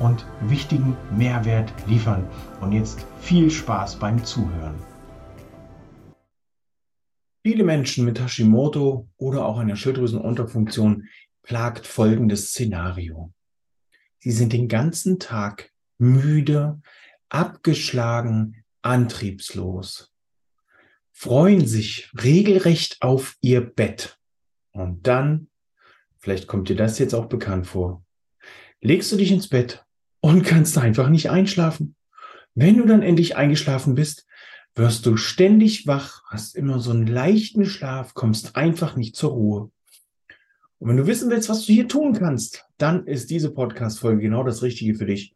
und wichtigen Mehrwert liefern. Und jetzt viel Spaß beim Zuhören. Viele Menschen mit Hashimoto oder auch einer Schilddrüsenunterfunktion plagt folgendes Szenario. Sie sind den ganzen Tag müde, abgeschlagen, antriebslos, freuen sich regelrecht auf ihr Bett. Und dann, vielleicht kommt dir das jetzt auch bekannt vor, legst du dich ins Bett und kannst einfach nicht einschlafen. Wenn du dann endlich eingeschlafen bist, wirst du ständig wach, hast immer so einen leichten Schlaf, kommst einfach nicht zur Ruhe. Und wenn du wissen willst, was du hier tun kannst, dann ist diese Podcast-Folge genau das Richtige für dich.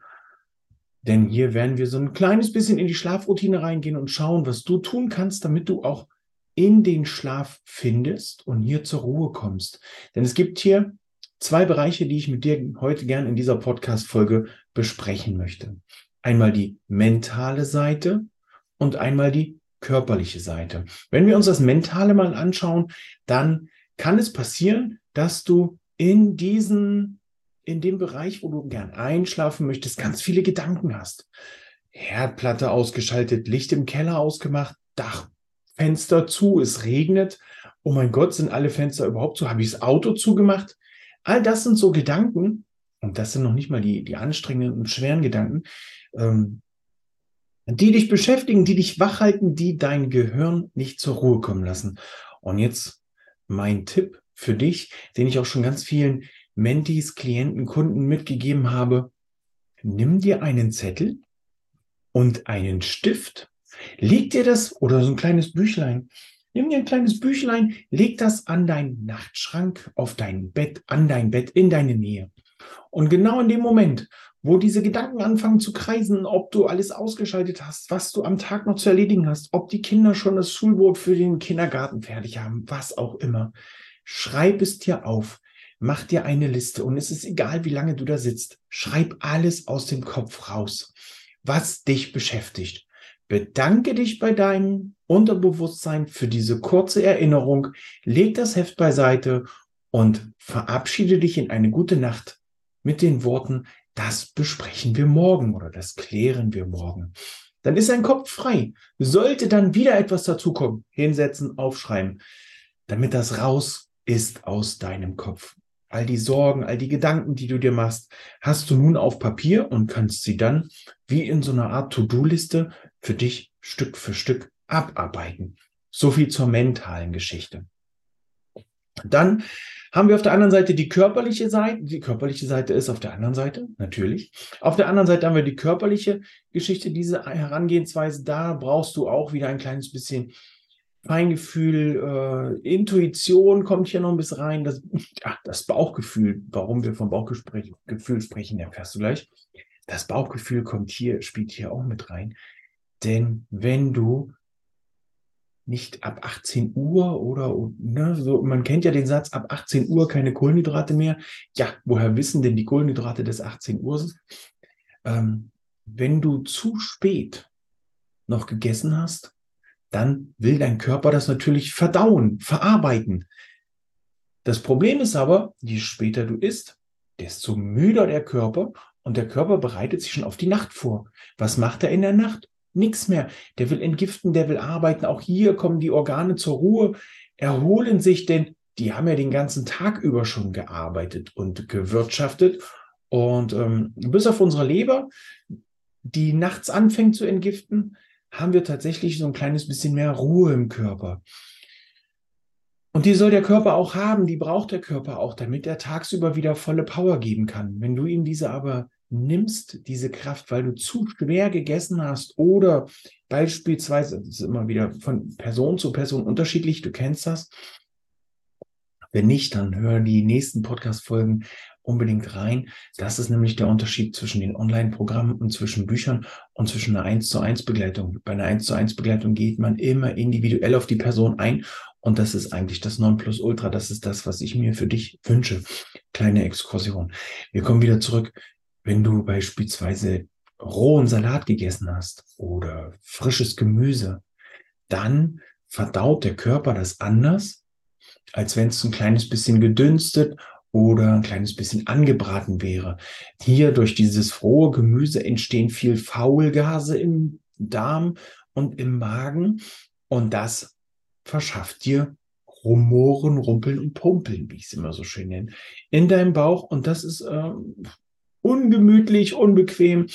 Denn hier werden wir so ein kleines bisschen in die Schlafroutine reingehen und schauen, was du tun kannst, damit du auch in den Schlaf findest und hier zur Ruhe kommst. Denn es gibt hier zwei Bereiche, die ich mit dir heute gern in dieser Podcast-Folge besprechen möchte. Einmal die mentale Seite und einmal die körperliche Seite. Wenn wir uns das Mentale mal anschauen, dann kann es passieren, dass du in diesen, in dem Bereich, wo du gern einschlafen möchtest, ganz viele Gedanken hast. Herdplatte ausgeschaltet, Licht im Keller ausgemacht, Dachfenster zu, es regnet. Oh mein Gott, sind alle Fenster überhaupt zu? Habe ich das Auto zugemacht? All das sind so Gedanken, und das sind noch nicht mal die, die anstrengenden und schweren Gedanken, ähm, die dich beschäftigen, die dich wachhalten, die dein Gehirn nicht zur Ruhe kommen lassen. Und jetzt mein Tipp für dich, den ich auch schon ganz vielen Mentis, Klienten, Kunden mitgegeben habe. Nimm dir einen Zettel und einen Stift, leg dir das oder so ein kleines Büchlein Nimm dir ein kleines Büchlein, leg das an deinen Nachtschrank, auf dein Bett, an dein Bett, in deine Nähe. Und genau in dem Moment, wo diese Gedanken anfangen zu kreisen, ob du alles ausgeschaltet hast, was du am Tag noch zu erledigen hast, ob die Kinder schon das Schulboot für den Kindergarten fertig haben, was auch immer, schreib es dir auf. Mach dir eine Liste und es ist egal, wie lange du da sitzt. Schreib alles aus dem Kopf raus, was dich beschäftigt. Bedanke dich bei deinem Unterbewusstsein für diese kurze Erinnerung, leg das Heft beiseite und verabschiede dich in eine gute Nacht mit den Worten, das besprechen wir morgen oder das klären wir morgen. Dann ist dein Kopf frei. Sollte dann wieder etwas dazukommen, hinsetzen, aufschreiben, damit das raus ist aus deinem Kopf. All die Sorgen, all die Gedanken, die du dir machst, hast du nun auf Papier und kannst sie dann wie in so einer Art To-Do-Liste für dich Stück für Stück abarbeiten. So viel zur mentalen Geschichte. Dann haben wir auf der anderen Seite die körperliche Seite. Die körperliche Seite ist auf der anderen Seite, natürlich. Auf der anderen Seite haben wir die körperliche Geschichte, diese Herangehensweise. Da brauchst du auch wieder ein kleines bisschen Feingefühl, äh, Intuition kommt hier noch ein bisschen rein. Das, ja, das Bauchgefühl, warum wir vom Bauchgefühl sprechen, erfährst du gleich. Das Bauchgefühl kommt hier, spielt hier auch mit rein. Denn wenn du nicht ab 18 Uhr oder ne, so, man kennt ja den Satz, ab 18 Uhr keine Kohlenhydrate mehr. Ja, woher wissen denn die Kohlenhydrate des 18 Uhr? Ähm, wenn du zu spät noch gegessen hast, dann will dein Körper das natürlich verdauen, verarbeiten. Das Problem ist aber, je später du isst, desto müder der Körper und der Körper bereitet sich schon auf die Nacht vor. Was macht er in der Nacht? Nichts mehr. Der will entgiften, der will arbeiten. Auch hier kommen die Organe zur Ruhe, erholen sich, denn die haben ja den ganzen Tag über schon gearbeitet und gewirtschaftet. Und ähm, bis auf unsere Leber, die nachts anfängt zu entgiften, haben wir tatsächlich so ein kleines bisschen mehr Ruhe im Körper. Und die soll der Körper auch haben, die braucht der Körper auch, damit er tagsüber wieder volle Power geben kann. Wenn du ihm diese aber nimmst diese Kraft, weil du zu schwer gegessen hast oder beispielsweise, das ist immer wieder von Person zu Person unterschiedlich, du kennst das. Wenn nicht, dann hör die nächsten Podcast-Folgen unbedingt rein. Das ist nämlich der Unterschied zwischen den Online-Programmen und zwischen Büchern und zwischen einer 1 zu 1 Begleitung. Bei einer 1 zu 1 Begleitung geht man immer individuell auf die Person ein und das ist eigentlich das Nonplusultra. Das ist das, was ich mir für dich wünsche. Kleine Exkursion. Wir kommen wieder zurück. Wenn du beispielsweise rohen Salat gegessen hast oder frisches Gemüse, dann verdaut der Körper das anders, als wenn es ein kleines bisschen gedünstet oder ein kleines bisschen angebraten wäre. Hier durch dieses rohe Gemüse entstehen viel Faulgase im Darm und im Magen und das verschafft dir Rumoren, Rumpeln und Pumpeln, wie ich es immer so schön nenne, in deinem Bauch. Und das ist äh, ungemütlich, unbequem.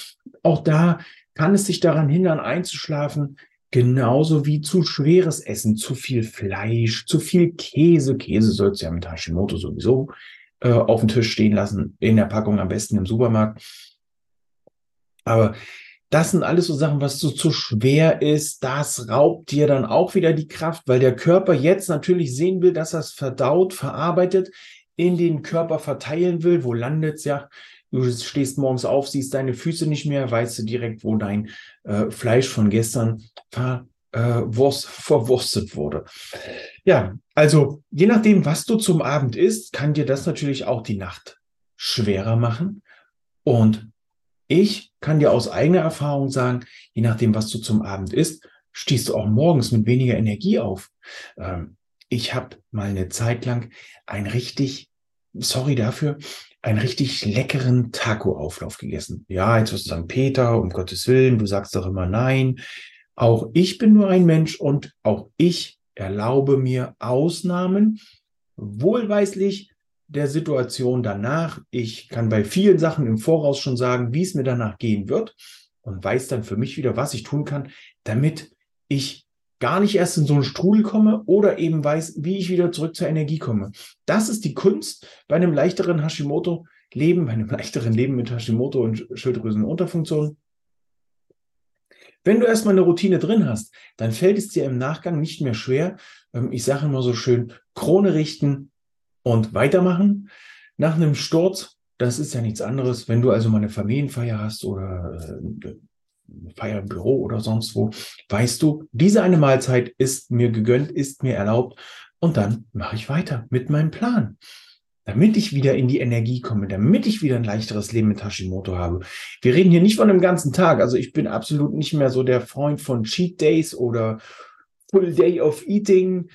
Auch da kann es sich daran hindern, einzuschlafen. Genauso wie zu schweres Essen, zu viel Fleisch, zu viel Käse. Käse sollst du ja mit Hashimoto sowieso äh, auf dem Tisch stehen lassen, in der Packung am besten im Supermarkt. Aber das sind alles so Sachen, was so zu schwer ist. Das raubt dir dann auch wieder die Kraft, weil der Körper jetzt natürlich sehen will, dass er es verdaut, verarbeitet, in den Körper verteilen will. Wo landet's ja? Du stehst morgens auf, siehst deine Füße nicht mehr, weißt du direkt, wo dein äh, Fleisch von gestern ver, äh, Wurst, verwurstet wurde. Ja, also je nachdem, was du zum Abend isst, kann dir das natürlich auch die Nacht schwerer machen. Und ich kann dir aus eigener Erfahrung sagen, je nachdem, was du zum Abend isst, stehst du auch morgens mit weniger Energie auf. Ähm, ich habe mal eine Zeit lang ein richtig, sorry dafür, einen richtig leckeren Taco-Auflauf gegessen. Ja, jetzt wirst du sagen, Peter, um Gottes Willen, du sagst doch immer nein. Auch ich bin nur ein Mensch und auch ich erlaube mir Ausnahmen, wohlweislich der Situation danach. Ich kann bei vielen Sachen im Voraus schon sagen, wie es mir danach gehen wird und weiß dann für mich wieder, was ich tun kann, damit ich gar nicht erst in so einen Strudel komme oder eben weiß, wie ich wieder zurück zur Energie komme. Das ist die Kunst bei einem leichteren Hashimoto-Leben, bei einem leichteren Leben mit Hashimoto und Schilddrüsenunterfunktion. Wenn du erstmal eine Routine drin hast, dann fällt es dir im Nachgang nicht mehr schwer. Ähm, ich sage immer so schön, Krone richten, und weitermachen. Nach einem Sturz, das ist ja nichts anderes, wenn du also mal eine Familienfeier hast oder äh, Feier im Büro oder sonst wo, weißt du, diese eine Mahlzeit ist mir gegönnt, ist mir erlaubt und dann mache ich weiter mit meinem Plan. Damit ich wieder in die Energie komme, damit ich wieder ein leichteres Leben mit Hashimoto habe. Wir reden hier nicht von einem ganzen Tag. Also ich bin absolut nicht mehr so der Freund von Cheat Days oder Full Day of Eating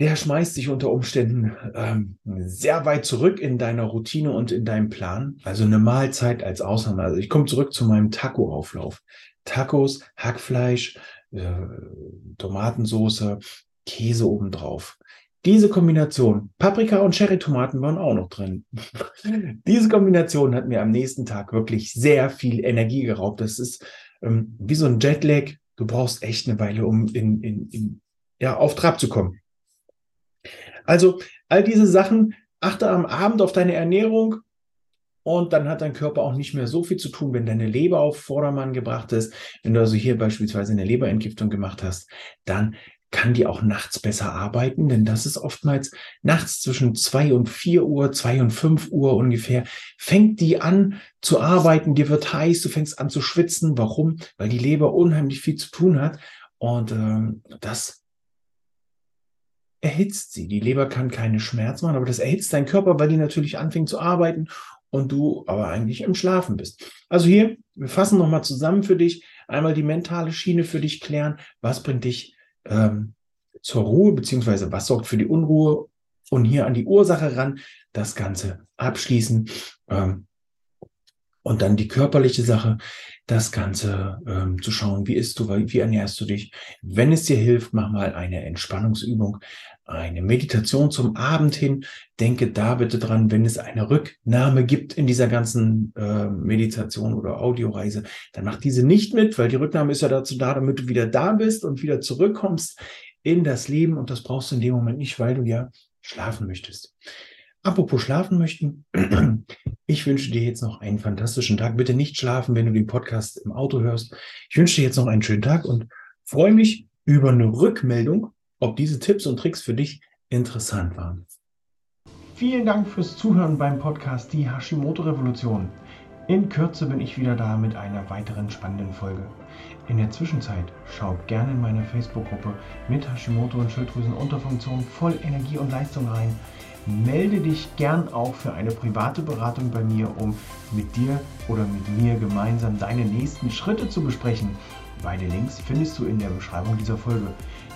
der schmeißt sich unter Umständen ähm, sehr weit zurück in deiner Routine und in deinem Plan. Also eine Mahlzeit als Ausnahme. Also ich komme zurück zu meinem Taco-Auflauf. Tacos, Hackfleisch, äh, Tomatensoße, Käse obendrauf. Diese Kombination, Paprika und Cherry-Tomaten waren auch noch drin. Diese Kombination hat mir am nächsten Tag wirklich sehr viel Energie geraubt. Das ist ähm, wie so ein Jetlag. Du brauchst echt eine Weile, um in, in, in, ja, auf Trab zu kommen. Also all diese Sachen, achte am Abend auf deine Ernährung und dann hat dein Körper auch nicht mehr so viel zu tun, wenn deine Leber auf Vordermann gebracht ist. Wenn du also hier beispielsweise eine Leberentgiftung gemacht hast, dann kann die auch nachts besser arbeiten, denn das ist oftmals nachts zwischen zwei und vier Uhr, zwei und fünf Uhr ungefähr, fängt die an zu arbeiten, dir wird heiß, du fängst an zu schwitzen. Warum? Weil die Leber unheimlich viel zu tun hat und ähm, das erhitzt sie. Die Leber kann keine Schmerz machen, aber das erhitzt deinen Körper, weil die natürlich anfängt zu arbeiten und du aber eigentlich im Schlafen bist. Also hier, wir fassen nochmal zusammen für dich, einmal die mentale Schiene für dich klären, was bringt dich ähm, zur Ruhe, beziehungsweise was sorgt für die Unruhe und hier an die Ursache ran, das Ganze abschließen. Ähm, und dann die körperliche Sache, das Ganze ähm, zu schauen, wie isst du, wie ernährst du dich. Wenn es dir hilft, mach mal eine Entspannungsübung, eine Meditation zum Abend hin. Denke da bitte dran, wenn es eine Rücknahme gibt in dieser ganzen äh, Meditation oder Audioreise, dann mach diese nicht mit, weil die Rücknahme ist ja dazu da, damit du wieder da bist und wieder zurückkommst in das Leben. Und das brauchst du in dem Moment nicht, weil du ja schlafen möchtest. Apropos schlafen möchten, ich wünsche dir jetzt noch einen fantastischen Tag. Bitte nicht schlafen, wenn du den Podcast im Auto hörst. Ich wünsche dir jetzt noch einen schönen Tag und freue mich über eine Rückmeldung, ob diese Tipps und Tricks für dich interessant waren. Vielen Dank fürs Zuhören beim Podcast Die Hashimoto Revolution. In Kürze bin ich wieder da mit einer weiteren spannenden Folge. In der Zwischenzeit schau gerne in meiner Facebook-Gruppe mit Hashimoto und Schilddrüsenunterfunktion voll Energie und Leistung rein. Melde dich gern auch für eine private Beratung bei mir, um mit dir oder mit mir gemeinsam deine nächsten Schritte zu besprechen. Beide Links findest du in der Beschreibung dieser Folge.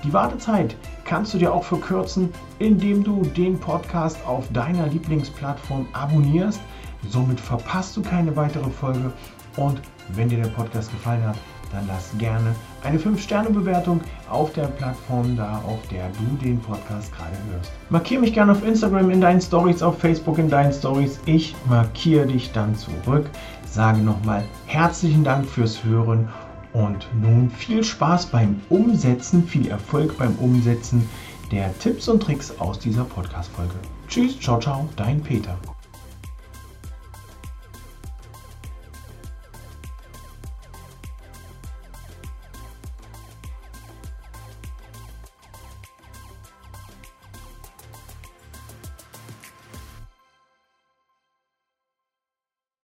Die Wartezeit kannst du dir auch verkürzen, indem du den Podcast auf deiner Lieblingsplattform abonnierst. Somit verpasst du keine weitere Folge. Und wenn dir der Podcast gefallen hat, dann lass gerne eine 5-Sterne-Bewertung auf der Plattform da, auf der du den Podcast gerade hörst. Markiere mich gerne auf Instagram in deinen Stories, auf Facebook in deinen Stories. Ich markiere dich dann zurück. Sage nochmal herzlichen Dank fürs Hören und nun viel Spaß beim Umsetzen, viel Erfolg beim Umsetzen der Tipps und Tricks aus dieser Podcast-Folge. Tschüss, ciao, ciao, dein Peter.